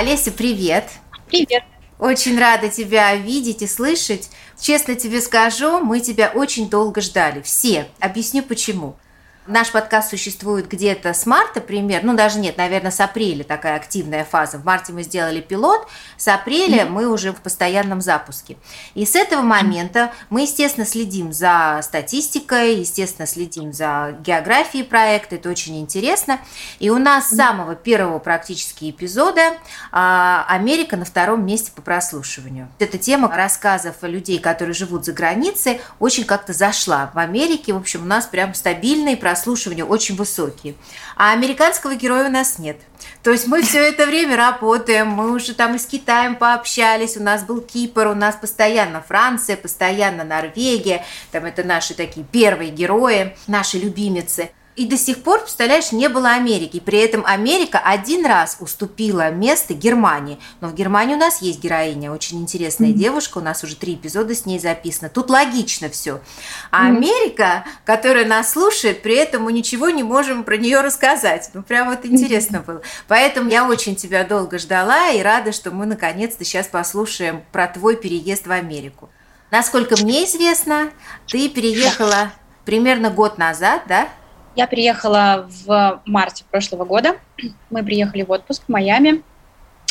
Олеся, привет. Привет. Очень рада тебя видеть и слышать. Честно тебе скажу, мы тебя очень долго ждали. Все. Объясню почему. Наш подкаст существует где-то с марта пример, ну даже нет, наверное, с апреля такая активная фаза. В марте мы сделали пилот, с апреля мы уже в постоянном запуске. И с этого момента мы, естественно, следим за статистикой, естественно, следим за географией проекта, это очень интересно. И у нас с самого первого практически эпизода а, Америка на втором месте по прослушиванию. Эта тема рассказов людей, которые живут за границей, очень как-то зашла в Америке. В общем, у нас прям стабильные прослушивания прослушивания очень высокие. А американского героя у нас нет. То есть мы все это время работаем, мы уже там и с Китаем пообщались, у нас был Кипр, у нас постоянно Франция, постоянно Норвегия, там это наши такие первые герои, наши любимицы. И до сих пор, представляешь, не было Америки. При этом Америка один раз уступила место Германии. Но в Германии у нас есть героиня, очень интересная mm-hmm. девушка, у нас уже три эпизода с ней записано. Тут логично все. А mm-hmm. Америка, которая нас слушает, при этом мы ничего не можем про нее рассказать. Ну, прям вот интересно mm-hmm. было. Поэтому я очень тебя долго ждала и рада, что мы наконец-то сейчас послушаем про твой переезд в Америку. Насколько мне известно, ты переехала примерно год назад, да? Я приехала в марте прошлого года. Мы приехали в отпуск в Майами.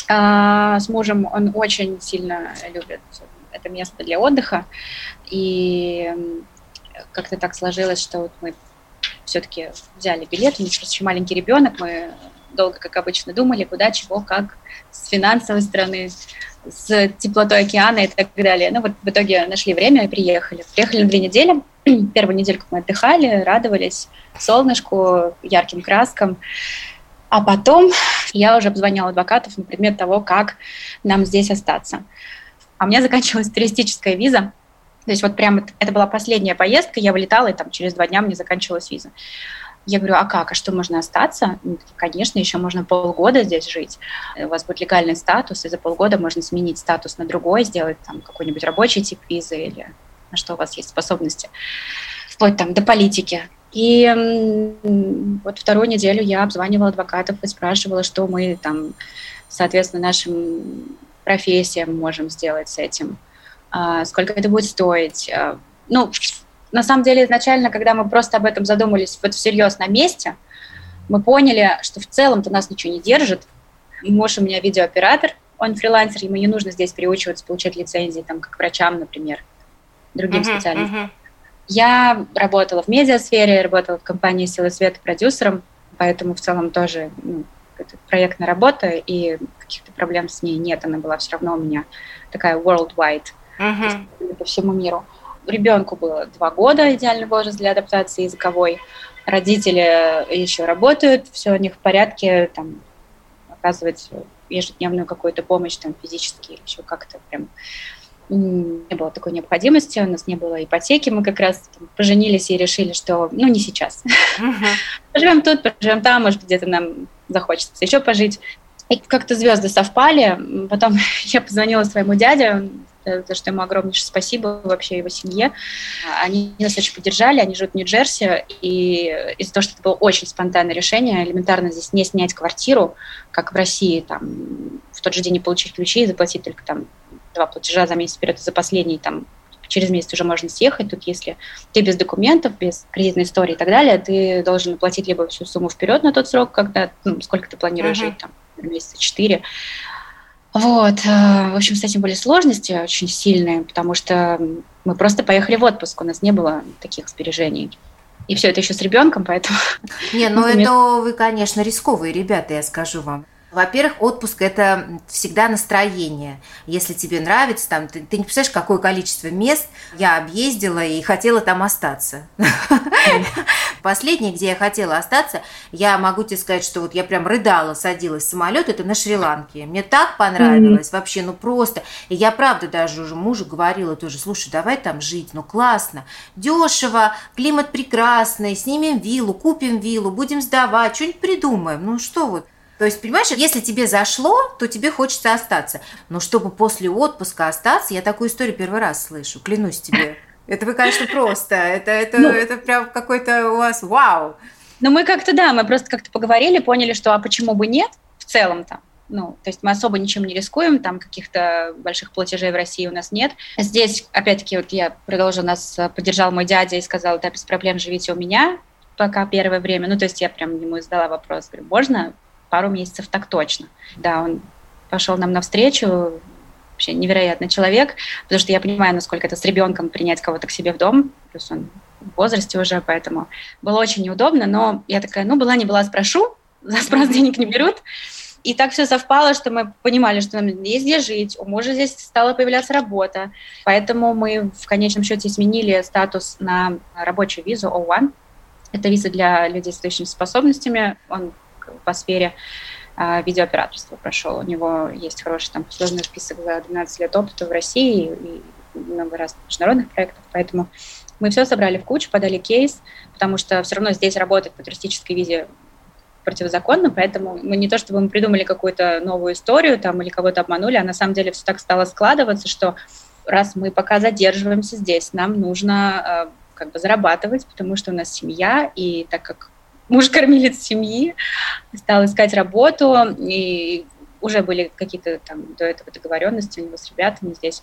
А, с мужем он очень сильно любит это место для отдыха. И как-то так сложилось, что вот мы все-таки взяли билет. У них просто еще маленький ребенок. Мы долго, как обычно, думали, куда, чего, как, с финансовой стороны, с теплотой океана и так далее. Ну вот в итоге нашли время и приехали. Приехали на две недели. Первую недельку мы отдыхали, радовались солнышку, ярким краскам. А потом я уже обзвоняла адвокатов на предмет того, как нам здесь остаться. А у меня заканчивалась туристическая виза. То есть вот прям это была последняя поездка, я вылетала, и там через два дня мне заканчивалась виза. Я говорю, а как, а что, можно остаться? Конечно, еще можно полгода здесь жить. У вас будет легальный статус, и за полгода можно сменить статус на другой, сделать там какой-нибудь рабочий тип визы или на что у вас есть способности, вплоть там до политики. И вот вторую неделю я обзванивала адвокатов и спрашивала, что мы там, соответственно, нашим профессиям можем сделать с этим, а, сколько это будет стоить. А, ну, на самом деле, изначально, когда мы просто об этом задумались вот всерьез на месте, мы поняли, что в целом-то нас ничего не держит. Муж у меня видеооператор, он фрилансер, ему не нужно здесь переучиваться, получать лицензии, там, как врачам, например, другим uh-huh, специалистам. Uh-huh. Я работала в медиасфере, работала в компании «Силы света» продюсером, поэтому в целом тоже ну, это проектная работа, и каких-то проблем с ней нет, она была все равно у меня такая worldwide, uh-huh. по всему миру. Ребенку было два года, идеальный возраст для адаптации языковой. Родители еще работают, все у них в порядке, там, оказывать ежедневную какую-то помощь, там, физически еще как-то прям не было такой необходимости, у нас не было ипотеки, мы как раз там, поженились и решили, что ну не сейчас. Uh-huh. Поживем тут, поживем там, может где-то нам захочется еще пожить. И как-то звезды совпали. Потом я позвонила своему дяде, за что ему огромнейшее спасибо вообще его семье. Они нас очень поддержали, они живут в Нью-Джерси, и из-за того, что это было очень спонтанное решение, элементарно здесь не снять квартиру, как в России, там, в тот же день не получить ключи и заплатить только там два платежа за месяц вперед, за последний там через месяц уже можно съехать. Тут если ты без документов, без кредитной истории и так далее, ты должен оплатить либо всю сумму вперед на тот срок, когда, ну, сколько ты планируешь uh-huh. жить, там, месяца четыре. Вот, э, в общем, с этим были сложности очень сильные, потому что мы просто поехали в отпуск, у нас не было таких сбережений. И все это еще с ребенком, поэтому... Не, ну это вы, конечно, рисковые ребята, я скажу вам. Во-первых, отпуск – это всегда настроение. Если тебе нравится, там, ты, ты не представляешь, какое количество мест я объездила и хотела там остаться. Последнее, где я хотела остаться, я могу тебе сказать, что вот я прям рыдала, садилась в самолет, это на Шри-Ланке. Мне так понравилось, вообще, ну просто. И я правда даже уже мужу говорила тоже, слушай, давай там жить, ну классно, дешево, климат прекрасный, снимем виллу, купим виллу, будем сдавать, что-нибудь придумаем. Ну что вот. То есть, понимаешь, если тебе зашло, то тебе хочется остаться. Но чтобы после отпуска остаться, я такую историю первый раз слышу, клянусь тебе. Это вы, конечно, просто. Это, это, ну, это прям какой-то у вас вау. Ну, мы как-то, да, мы просто как-то поговорили, поняли, что а почему бы нет в целом-то. Ну, то есть мы особо ничем не рискуем, там каких-то больших платежей в России у нас нет. Здесь, опять-таки, вот я продолжу, нас поддержал мой дядя и сказал, да, без проблем живите у меня пока первое время. Ну, то есть я прям ему задала вопрос, говорю, можно пару месяцев так точно? Да, он пошел нам навстречу, вообще невероятный человек, потому что я понимаю, насколько это с ребенком принять кого-то к себе в дом, плюс он в возрасте уже, поэтому было очень неудобно, но я такая, ну, была не была, спрошу, за спрос денег не берут, и так все совпало, что мы понимали, что нам есть где жить, у мужа здесь стала появляться работа. Поэтому мы в конечном счете сменили статус на рабочую визу O1. Это виза для людей с отличными способностями. Он по сфере э, видеооператорства прошел. У него есть хороший там сложный список за 12 лет опыта в России и много разных международных проектов. Поэтому мы все собрали в кучу, подали кейс, потому что все равно здесь работать по туристической визе противозаконно, поэтому мы не то чтобы мы придумали какую-то новую историю там или кого-то обманули, а на самом деле все так стало складываться, что раз мы пока задерживаемся здесь, нам нужно э, как бы зарабатывать, потому что у нас семья, и так как муж кормилец семьи, стал искать работу, и уже были какие-то там до этого договоренности у него с ребятами здесь.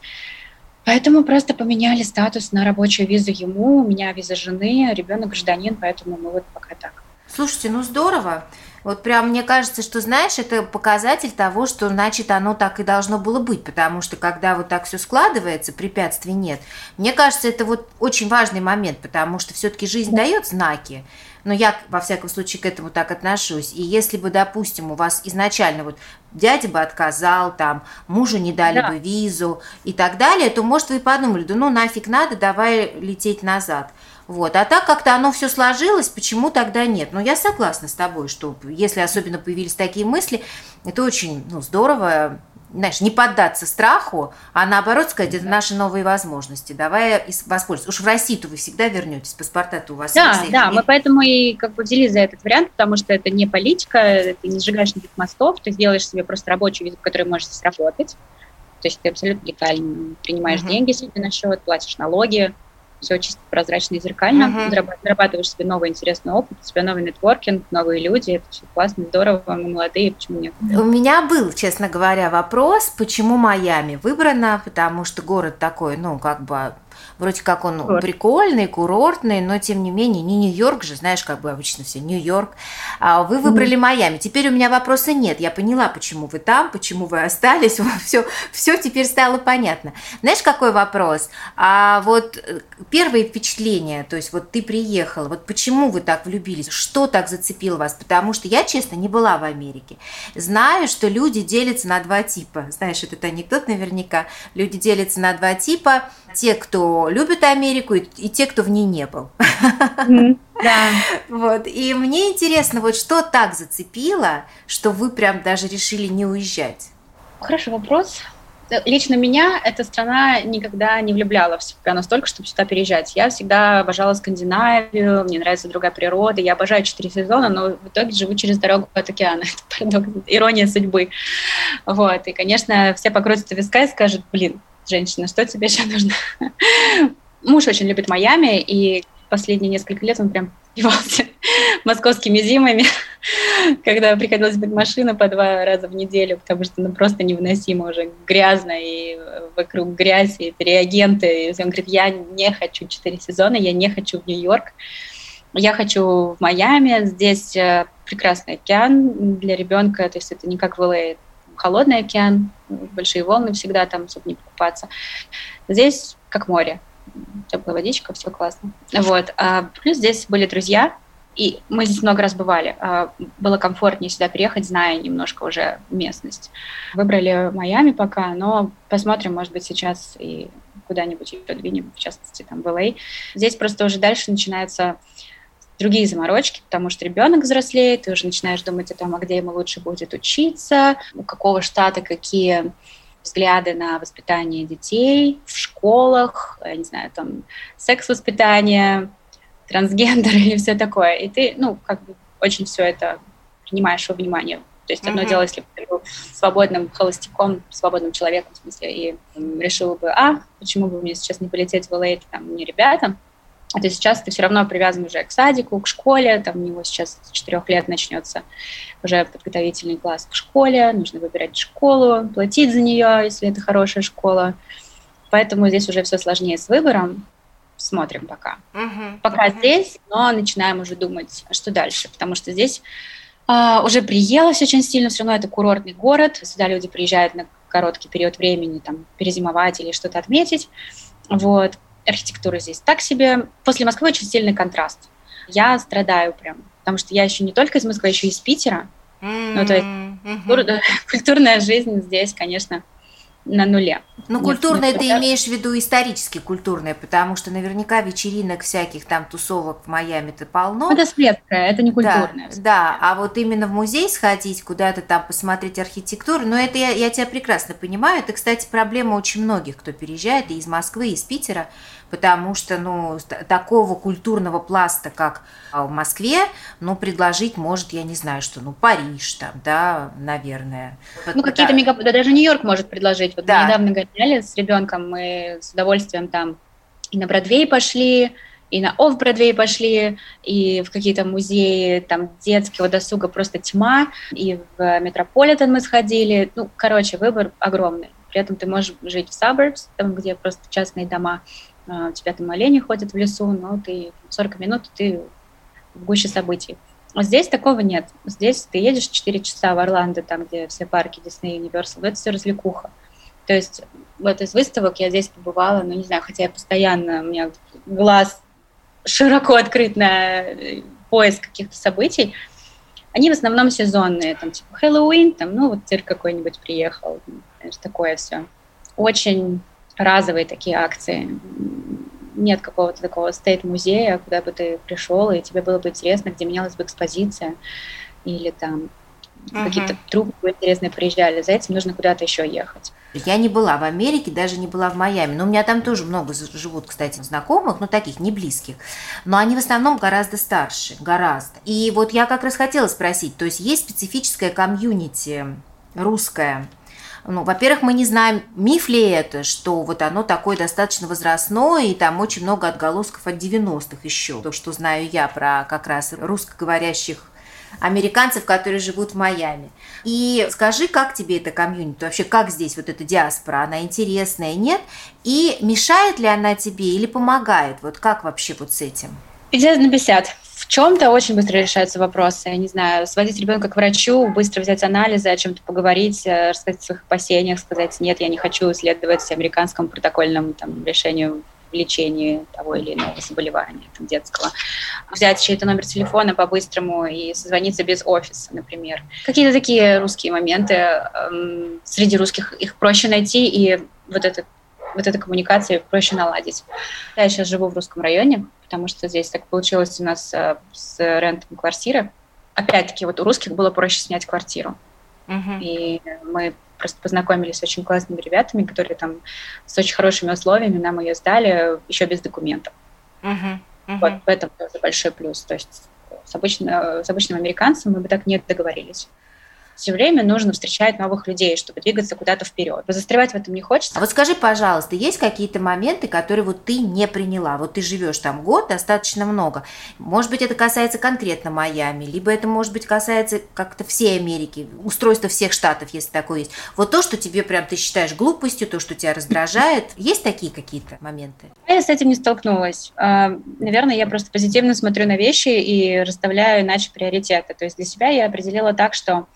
Поэтому просто поменяли статус на рабочую визу ему, у меня виза жены, ребенок гражданин, поэтому мы вот пока так. Слушайте, ну здорово. Вот прям мне кажется, что, знаешь, это показатель того, что, значит, оно так и должно было быть, потому что когда вот так все складывается, препятствий нет. Мне кажется, это вот очень важный момент, потому что все-таки жизнь дает знаки, но я, во всяком случае, к этому так отношусь. И если бы, допустим, у вас изначально вот дядя бы отказал, там, мужу не дали да. бы визу и так далее, то, может, вы подумали, да ну нафиг надо, давай лететь назад. Вот. А так как-то оно все сложилось, почему тогда нет? Но я согласна с тобой, что если особенно появились такие мысли, это очень ну, здорово, знаешь, не поддаться страху, а наоборот сказать, это наши новые возможности. Давай воспользуемся. Уж в Россию-то вы всегда вернетесь, паспорта-то у вас да, есть. Да, мы поэтому и как бы взялись за этот вариант, потому что это не политика, ты не сжигаешь никаких мостов, ты сделаешь себе просто рабочую визу, в которой можешь сработать. То есть ты абсолютно легально принимаешь uh-huh. деньги себе на счет, платишь налоги, все чисто прозрачно и зеркально, uh-huh. зарабатываешь себе новый интересный опыт, у тебя новый нетворкинг, новые люди, это все классно, здорово, мы молодые, почему нет? У меня был, честно говоря, вопрос, почему Майами выбрано, потому что город такой, ну, как бы Вроде как он Курорт. прикольный, курортный, но тем не менее не Нью-Йорк же, знаешь, как бы обычно все Нью-Йорк. А вы выбрали mm-hmm. Майами. Теперь у меня вопроса нет. Я поняла, почему вы там, почему вы остались. Все, все теперь стало понятно. Знаешь, какой вопрос? А вот э, первые впечатления, то есть вот ты приехала, вот почему вы так влюбились? Что так зацепило вас? Потому что я, честно, не была в Америке. Знаю, что люди делятся на два типа. Знаешь, этот анекдот наверняка. Люди делятся на два типа. Те, кто любят Америку, и, и те, кто в ней не был. Да. Вот. И мне интересно, вот что так зацепило, что вы прям даже решили не уезжать? Хороший вопрос. Лично меня эта страна никогда не влюбляла в себя настолько, чтобы сюда переезжать. Я всегда обожала Скандинавию, мне нравится другая природа, я обожаю четыре сезона, но в итоге живу через дорогу от океана. Это парадокс, ирония судьбы. Вот. И, конечно, все покрутятся виска и скажут, блин, женщина, что тебе еще нужно? Муж очень любит Майами, и последние несколько лет он прям пивался московскими зимами, когда приходилось быть машина по два раза в неделю, потому что ну, просто невыносимо уже грязно, и вокруг грязь, и реагенты. И он говорит, я не хочу четыре сезона, я не хочу в Нью-Йорк, я хочу в Майами, здесь э, прекрасный океан для ребенка, то есть это не как в ЛА, холодный океан, большие волны всегда там, чтобы не покупаться. Здесь как море, теплая водичка, все классно. Вот. А плюс здесь были друзья, и мы здесь много раз бывали. А, было комфортнее сюда приехать, зная немножко уже местность. Выбрали Майами пока, но посмотрим, может быть, сейчас и куда-нибудь еще двинем, в частности, там, в LA. Здесь просто уже дальше начинается другие заморочки, потому что ребенок взрослеет, ты уже начинаешь думать о том, а где ему лучше будет учиться, у какого штата какие взгляды на воспитание детей в школах, я не знаю, там, секс-воспитание, трансгендер или все такое. И ты, ну, как бы очень все это принимаешь во внимание. То есть одно mm-hmm. дело, если бы ты был свободным холостяком, свободным человеком, в смысле, и решил бы, а, почему бы мне сейчас не полететь в LA, там, не ребятам, А то сейчас ты все равно привязан уже к садику, к школе, там у него сейчас с четырех лет начнется уже подготовительный класс к школе, нужно выбирать школу, платить за нее, если это хорошая школа. Поэтому здесь уже все сложнее с выбором. Смотрим пока. Uh-huh. Пока uh-huh. здесь, но начинаем уже думать, что дальше, потому что здесь а, уже приелось очень сильно, все равно это курортный город, сюда люди приезжают на короткий период времени, там, перезимовать или что-то отметить. Вот. Архитектура здесь так себе. После Москвы очень сильный контраст. Я страдаю прям, потому что я еще не только из Москвы, еще и из Питера. Mm-hmm. Ну, то есть mm-hmm. культурная жизнь здесь, конечно, на нуле. Ну, культурное ты имеешь в виду исторически культурное, потому что наверняка вечеринок всяких там тусовок в Майами-то полно. Это светское, это не культурное. Да, да, а вот именно в музей сходить, куда-то там посмотреть архитектуру, ну, это я, я тебя прекрасно понимаю. Это, кстати, проблема очень многих, кто переезжает и из Москвы, и из Питера потому что ну, такого культурного пласта, как а, в Москве, ну, предложить может, я не знаю, что, ну, Париж там, да, наверное. Ну, какие-то мегаполисы, да, даже Нью-Йорк может предложить. Вот да. мы недавно гоняли с ребенком, мы с удовольствием там и на Бродвей пошли, и на оф бродвей пошли, и в какие-то музеи там детского досуга просто тьма, и в Метрополитен мы сходили. Ну, короче, выбор огромный. При этом ты можешь жить в suburbs, там, где просто частные дома, а, у тебя там олени ходят в лесу, но ты 40 минут ты в гуще событий. А здесь такого нет. Здесь ты едешь 4 часа в Орландо, там, где все парки Disney, Universal, это все развлекуха. То есть вот из выставок я здесь побывала, ну, не знаю, хотя я постоянно, у меня глаз широко открыт на э, поиск каких-то событий, они в основном сезонные, там, типа Хэллоуин, там, ну, вот цирк какой-нибудь приехал, такое все. Очень разовые такие акции. Нет какого-то такого стейт-музея, куда бы ты пришел, и тебе было бы интересно, где менялась бы экспозиция, или там uh-huh. какие-то трупы интересные приезжали. За этим нужно куда-то еще ехать. Я не была в Америке, даже не была в Майами. Но у меня там тоже много живут, кстати, знакомых, но таких не близких. Но они в основном гораздо старше, гораздо. И вот я как раз хотела спросить, то есть есть специфическая комьюнити русская, ну, во-первых, мы не знаем, миф ли это, что вот оно такое достаточно возрастное, и там очень много отголосков от 90-х еще. То, что знаю я про как раз русскоговорящих американцев, которые живут в Майами. И скажи, как тебе эта комьюнити, вообще как здесь вот эта диаспора, она интересная, нет? И мешает ли она тебе или помогает? Вот как вообще вот с этим? 50 на 50 в чем-то очень быстро решаются вопросы. Я не знаю, сводить ребенка к врачу, быстро взять анализы, о чем-то поговорить, э, рассказать о своих опасениях, сказать, нет, я не хочу следовать американскому протокольному там, решению в лечении того или иного заболевания там, детского. Взять чей-то номер телефона по-быстрому и созвониться без офиса, например. Какие-то такие русские моменты. Эм, среди русских их проще найти, и вот этот вот эта коммуникация проще наладить. Я сейчас живу в русском районе, потому что здесь так получилось у нас э, с рентом квартиры. Опять-таки, вот у русских было проще снять квартиру. Uh-huh. И мы просто познакомились с очень классными ребятами, которые там с очень хорошими условиями нам ее сдали еще без документов. Uh-huh. Uh-huh. Вот в этом тоже большой плюс. То есть с, обычно, с обычным американцем мы бы так не договорились все время нужно встречать новых людей, чтобы двигаться куда-то вперед. Застревать в этом не хочется. А вот скажи, пожалуйста, есть какие-то моменты, которые вот ты не приняла? Вот ты живешь там год, достаточно много. Может быть, это касается конкретно Майами, либо это, может быть, касается как-то всей Америки, устройства всех штатов, если такое есть. Вот то, что тебе прям ты считаешь глупостью, то, что тебя раздражает, есть такие какие-то моменты? Я с этим не столкнулась. А, наверное, я просто позитивно смотрю на вещи и расставляю иначе приоритеты. То есть для себя я определила так, что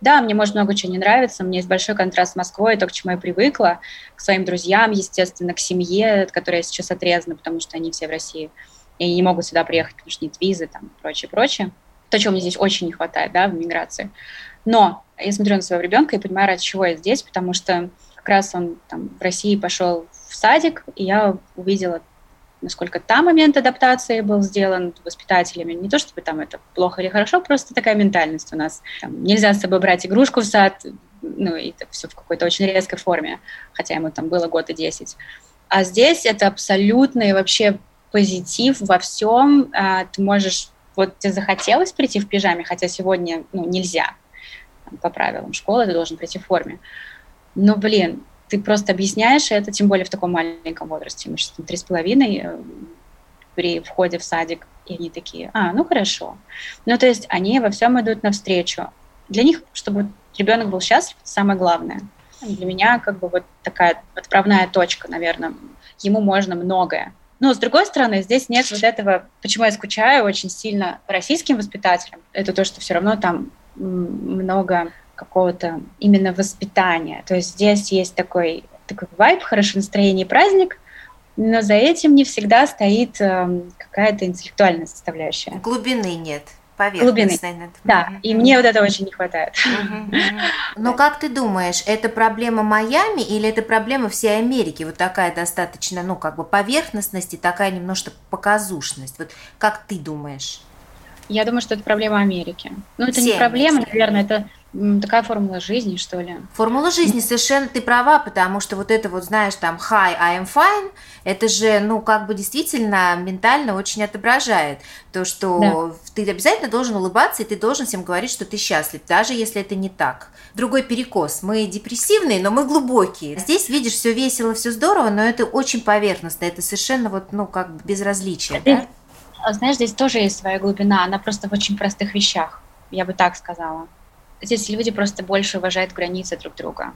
да, мне может много чего не нравится, у меня есть большой контраст с Москвой, то, к чему я привыкла, к своим друзьям, естественно, к семье, от которой я сейчас отрезана, потому что они все в России, и не могут сюда приехать, потому что нет визы, там, прочее, прочее. То, чего мне здесь очень не хватает, да, в миграции. Но я смотрю на своего ребенка и понимаю, ради чего я здесь, потому что как раз он там в России пошел в садик, и я увидела насколько там момент адаптации был сделан воспитателями. Не то, чтобы там это плохо или хорошо, просто такая ментальность у нас. Там, нельзя с собой брать игрушку в сад, ну, и это все в какой-то очень резкой форме, хотя ему там было год и десять. А здесь это абсолютный вообще позитив во всем. А, ты можешь, вот тебе захотелось прийти в пижаме, хотя сегодня ну, нельзя по правилам школы, ты должен прийти в форме. Но, блин, ты просто объясняешь это, тем более в таком маленьком возрасте, мы сейчас три с половиной, э, при входе в садик, и они такие, а, ну хорошо. Ну, то есть они во всем идут навстречу. Для них, чтобы ребенок был счастлив, это самое главное. Для меня как бы вот такая отправная точка, наверное. Ему можно многое. Но, с другой стороны, здесь нет вот этого, почему я скучаю очень сильно российским воспитателям. Это то, что все равно там много какого-то именно воспитания. То есть здесь есть такой, такой вайб, хорошее настроение праздник, но за этим не всегда стоит э, какая-то интеллектуальная составляющая. Глубины нет поверхностной. Глубины. Да, mm-hmm. и мне вот этого очень не хватает. Mm-hmm. Но как ты думаешь, это проблема Майами или это проблема всей Америки? Вот такая достаточно, ну, как бы поверхностность и такая немножко показушность. Вот как ты думаешь? Я думаю, что это проблема Америки. Ну, это Все не проблема, наверное, это такая формула жизни, что ли. Формула жизни, совершенно ты права, потому что вот это вот, знаешь, там, hi, I am fine, это же, ну, как бы действительно ментально очень отображает то, что да. ты обязательно должен улыбаться, и ты должен всем говорить, что ты счастлив, даже если это не так. Другой перекос. Мы депрессивные, но мы глубокие. Здесь, видишь, все весело, все здорово, но это очень поверхностно, это совершенно вот, ну, как бы безразличие, да? А знаешь, здесь тоже есть своя глубина, она просто в очень простых вещах, я бы так сказала здесь люди просто больше уважают границы друг друга.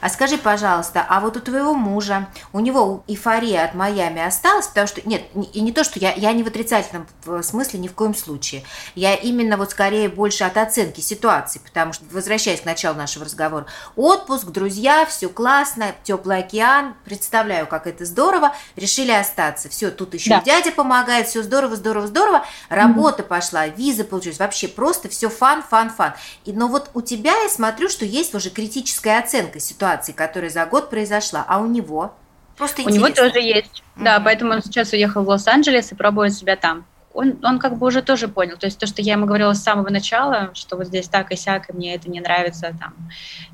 А скажи, пожалуйста, а вот у твоего мужа, у него эйфория от Майами осталась? Потому что, нет, и не то, что я, я не в отрицательном смысле ни в коем случае. Я именно вот скорее больше от оценки ситуации, потому что, возвращаясь к началу нашего разговора, отпуск, друзья, все классно, теплый океан, представляю, как это здорово, решили остаться. Все, тут еще да. дядя помогает, все здорово, здорово, здорово, работа mm-hmm. пошла, виза получилась, вообще просто все фан, фан, фан. И, но вот у тебя я смотрю, что есть уже критическая оценка ситуации, которая за год произошла, а у него? Просто У него тоже есть, mm-hmm. да, поэтому он сейчас уехал в Лос-Анджелес и пробует себя там. Он, он как бы уже тоже понял, то есть то, что я ему говорила с самого начала, что вот здесь так и сяк, и мне это не нравится, там,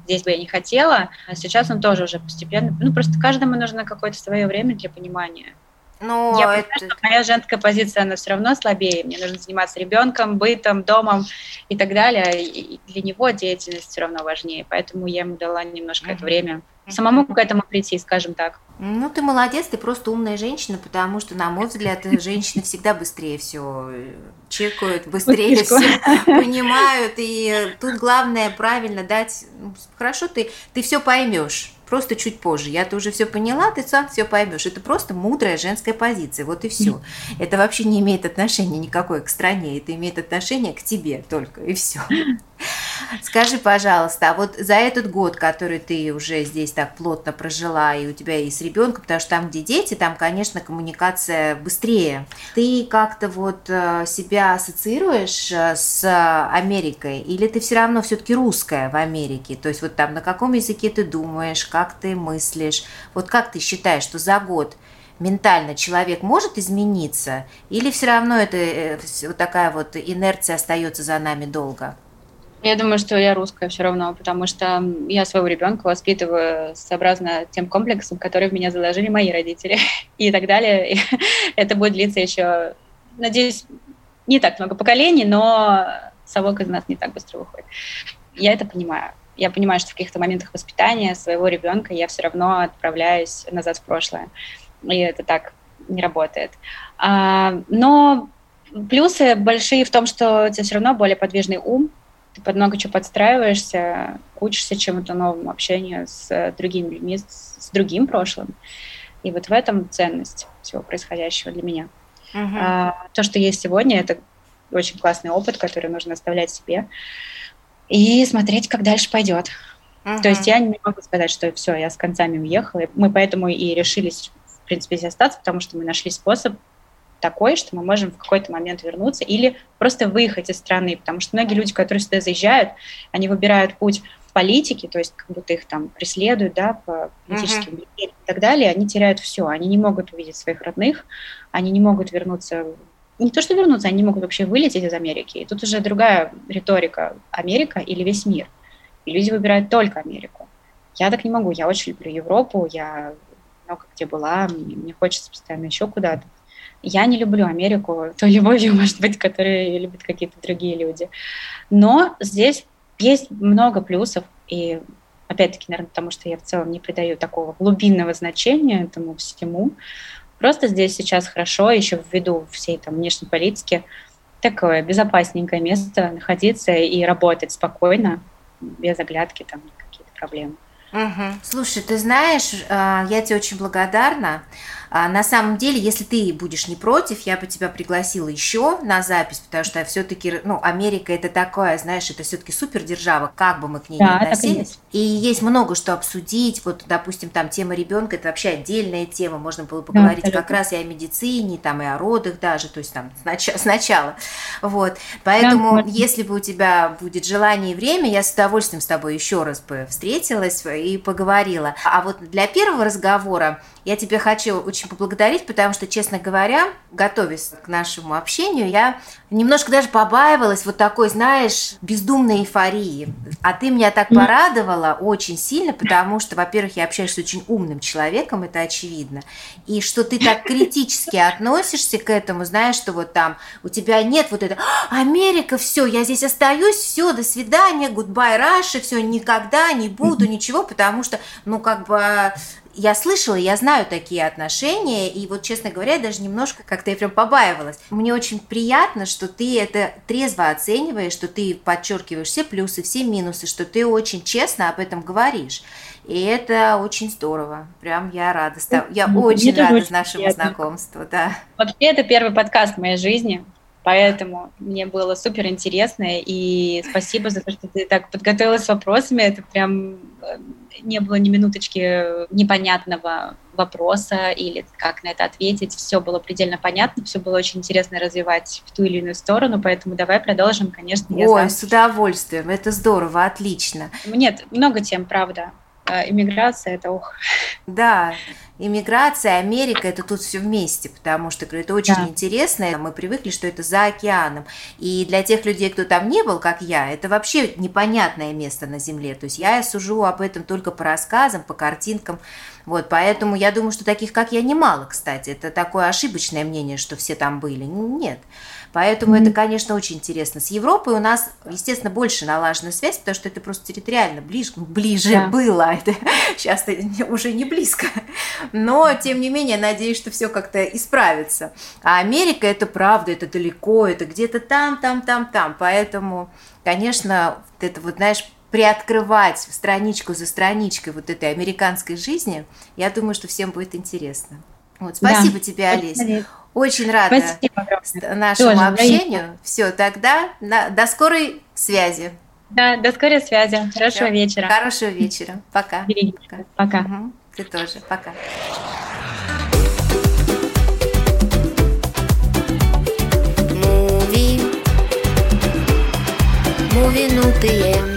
здесь бы я не хотела, а сейчас он тоже уже постепенно, ну, просто каждому нужно какое-то свое время для понимания. Ну, я понимаю, это... что моя женская позиция, она все равно слабее. Мне нужно заниматься ребенком, бытом, домом и так далее. И для него деятельность все равно важнее. Поэтому я ему дала немножко uh-huh. это время. Самому к этому прийти, скажем так. Ну, ты молодец, ты просто умная женщина, потому что, на мой взгляд, женщины всегда быстрее все э, чекают, быстрее все понимают. И тут главное правильно дать. Ну, хорошо, ты, ты все поймешь просто чуть позже. Я-то уже все поняла, ты сам все поймешь. Это просто мудрая женская позиция, вот и все. Это вообще не имеет отношения никакой к стране, это имеет отношение к тебе только, и все. Скажи, пожалуйста, а вот за этот год, который ты уже здесь так плотно прожила, и у тебя и с потому что там, где дети, там, конечно, коммуникация быстрее. Ты как-то вот э, себя ассоциируешь э, с Америкой, или ты все равно все-таки русская в Америке? То есть вот там на каком языке ты думаешь, как ты мыслишь? Вот как ты считаешь, что за год ментально человек может измениться, или все равно это э, вот такая вот инерция остается за нами долго? Я думаю, что я русская все равно, потому что я своего ребенка воспитываю сообразно тем комплексом, который в меня заложили мои родители и так далее. И это будет длиться еще, надеюсь, не так много поколений, но совок из нас не так быстро выходит. Я это понимаю. Я понимаю, что в каких-то моментах воспитания своего ребенка я все равно отправляюсь назад в прошлое. И это так не работает. А, но плюсы большие в том, что у тебя все равно более подвижный ум, ты под много чего подстраиваешься, учишься чему-то новому, общению с другими людьми, с другим прошлым. И вот в этом ценность всего происходящего для меня. Uh-huh. А, то, что есть сегодня, это очень классный опыт, который нужно оставлять себе и смотреть, как дальше пойдет. Uh-huh. То есть я не могу сказать, что все, я с концами уехала. Мы поэтому и решились, в принципе, здесь остаться, потому что мы нашли способ такой, что мы можем в какой-то момент вернуться или просто выехать из страны, потому что многие люди, которые сюда заезжают, они выбирают путь в политике, то есть как будто их там преследуют, да, по политическим uh-huh. и так далее, они теряют все, они не могут увидеть своих родных, они не могут вернуться не то, что вернуться, они могут вообще вылететь из Америки. И тут уже другая риторика. Америка или весь мир. И люди выбирают только Америку. Я так не могу. Я очень люблю Европу. Я много где была. Мне, мне хочется постоянно еще куда-то. Я не люблю Америку той любовью, может быть, которую любят какие-то другие люди. Но здесь есть много плюсов, и опять-таки, наверное, потому что я в целом не придаю такого глубинного значения этому всему, Просто здесь сейчас хорошо, еще ввиду всей там внешней политики, такое безопасненькое место находиться и работать спокойно, без оглядки там какие-то проблемы. Угу. Слушай, ты знаешь, а, я тебе очень благодарна. А, на самом деле, если ты будешь не против, я бы тебя пригласила еще на запись, потому что все-таки, ну, Америка это такое, знаешь, это все-таки супердержава, как бы мы к ней да, не относились. И, и есть много что обсудить. Вот, допустим, там тема ребенка это вообще отдельная тема. Можно было поговорить да, как раз и о медицине, там и о родах даже, то есть там снач- сначала. Вот. Поэтому, да, если бы у тебя будет желание и время, я с удовольствием с тобой еще раз бы встретилась и поговорила. А вот для первого разговора я тебе хочу очень поблагодарить, потому что, честно говоря, готовясь к нашему общению, я немножко даже побаивалась вот такой, знаешь, бездумной эйфории. А ты меня так порадовала очень сильно, потому что, во-первых, я общаюсь с очень умным человеком, это очевидно, и что ты так критически относишься к этому, знаешь, что вот там у тебя нет вот это «А, Америка, все, я здесь остаюсь, все, до свидания, goodbye, Russia, все, никогда не буду, ничего, потому что, ну, как бы я слышала, я знаю такие отношения, и вот, честно говоря, даже немножко как-то я прям побаивалась. Мне очень приятно, что ты это трезво оцениваешь, что ты подчеркиваешь все плюсы, все минусы, что ты очень честно об этом говоришь. И это очень здорово. Прям я рада. Я очень Мне рада очень нашему приятно. знакомству, да. Вообще, это первый подкаст в моей жизни. Поэтому мне было супер интересно, и спасибо за то, что ты так подготовилась с вопросами. Это прям э, не было ни минуточки непонятного вопроса или как на это ответить. Все было предельно понятно, все было очень интересно развивать в ту или иную сторону, поэтому давай продолжим, конечно. Я Ой, с удовольствием, это здорово, отлично. Нет, много тем, правда. Э, иммиграция это ох. Да, иммиграция, Америка, это тут все вместе, потому что это очень да. интересно. Мы привыкли, что это за океаном. И для тех людей, кто там не был, как я, это вообще непонятное место на Земле. То есть я сужу об этом только по рассказам, по картинкам. Вот, поэтому я думаю, что таких, как я, немало, кстати. Это такое ошибочное мнение, что все там были. Нет. Поэтому mm-hmm. это, конечно, очень интересно. С Европой у нас, естественно, больше налажена связь, потому что это просто территориально ближе, ближе yeah. было. Это сейчас уже не близко. Но, тем не менее, надеюсь, что все как-то исправится. А Америка это правда, это далеко, это где-то там, там, там, там. Поэтому, конечно, это вот, знаешь, приоткрывать страничку за страничкой вот этой американской жизни, я думаю, что всем будет интересно. Вот, спасибо да. тебе, Олесь. Очень рада Спасибо нашему Тоже, общению. Все, тогда на, до скорой связи. Да, до скорой связи. Хорошего Все. вечера. Хорошего вечера. Пока. Пока. Пока. Угу. Ты тоже. Пока. Movie, movie,